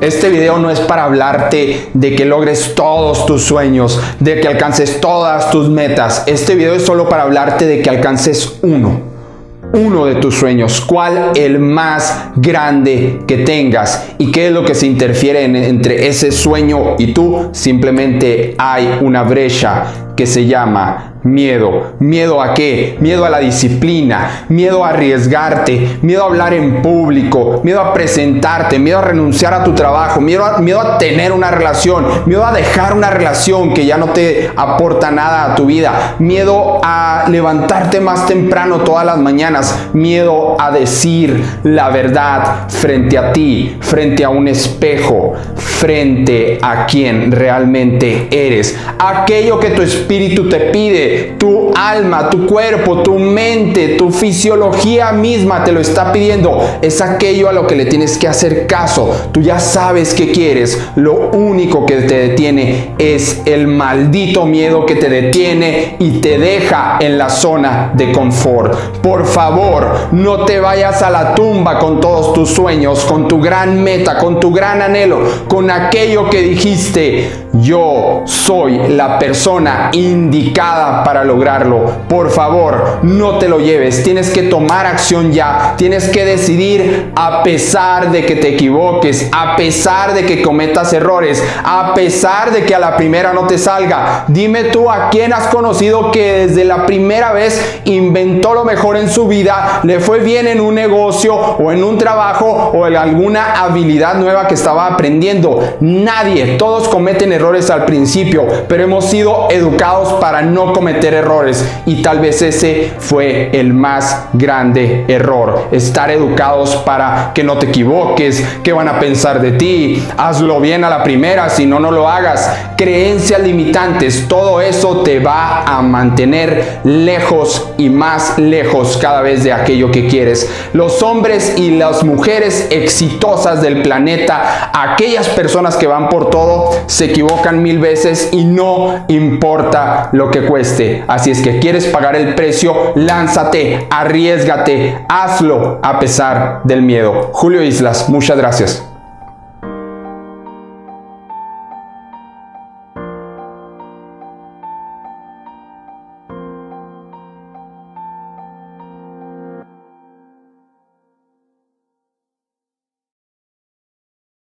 Este video no es para hablarte de que logres todos tus sueños, de que alcances todas tus metas. Este video es solo para hablarte de que alcances uno. Uno de tus sueños. ¿Cuál el más grande que tengas? ¿Y qué es lo que se interfiere entre ese sueño y tú? Simplemente hay una brecha que se llama Miedo. ¿Miedo a qué? Miedo a la disciplina, miedo a arriesgarte, miedo a hablar en público, miedo a presentarte, miedo a renunciar a tu trabajo, miedo a, miedo a tener una relación, miedo a dejar una relación que ya no te aporta nada a tu vida, miedo a levantarte más temprano todas las mañanas, miedo a decir la verdad frente a ti, frente a un espejo, frente a quien realmente eres. Aquello que tu espíritu te pide, tu alma, tu cuerpo, tu mente, tu fisiología misma te lo está pidiendo. Es aquello a lo que le tienes que hacer caso. Tú ya sabes qué quieres. Lo único que te detiene es el maldito miedo que te detiene y te deja en la zona de confort. Por favor, no te vayas a la tumba con todos tus sueños, con tu gran meta, con tu gran anhelo, con aquello que dijiste, yo soy la persona indicada para lograrlo. Por favor, no te lo lleves. Tienes que tomar acción ya. Tienes que decidir a pesar de que te equivoques, a pesar de que cometas errores, a pesar de que a la primera no te salga. Dime tú a quién has conocido que desde la primera vez inventó lo mejor en su vida, le fue bien en un negocio o en un trabajo o en alguna habilidad nueva que estaba aprendiendo. Nadie, todos cometen errores al principio, pero hemos sido educados para no cometer errores y tal vez ese fue el más grande error. Estar educados para que no te equivoques, que van a pensar de ti, hazlo bien a la primera, si no, no lo hagas. Creencias limitantes, todo eso te va a mantener lejos y más lejos cada vez de aquello que quieres. Los hombres y las mujeres exitosas del planeta, aquellas personas que van por todo, se equivocan mil veces y no importa lo que cueste. Así es que quieres pagar el precio, lánzate, arriesgate, hazlo a pesar del miedo. Julio Islas, muchas gracias.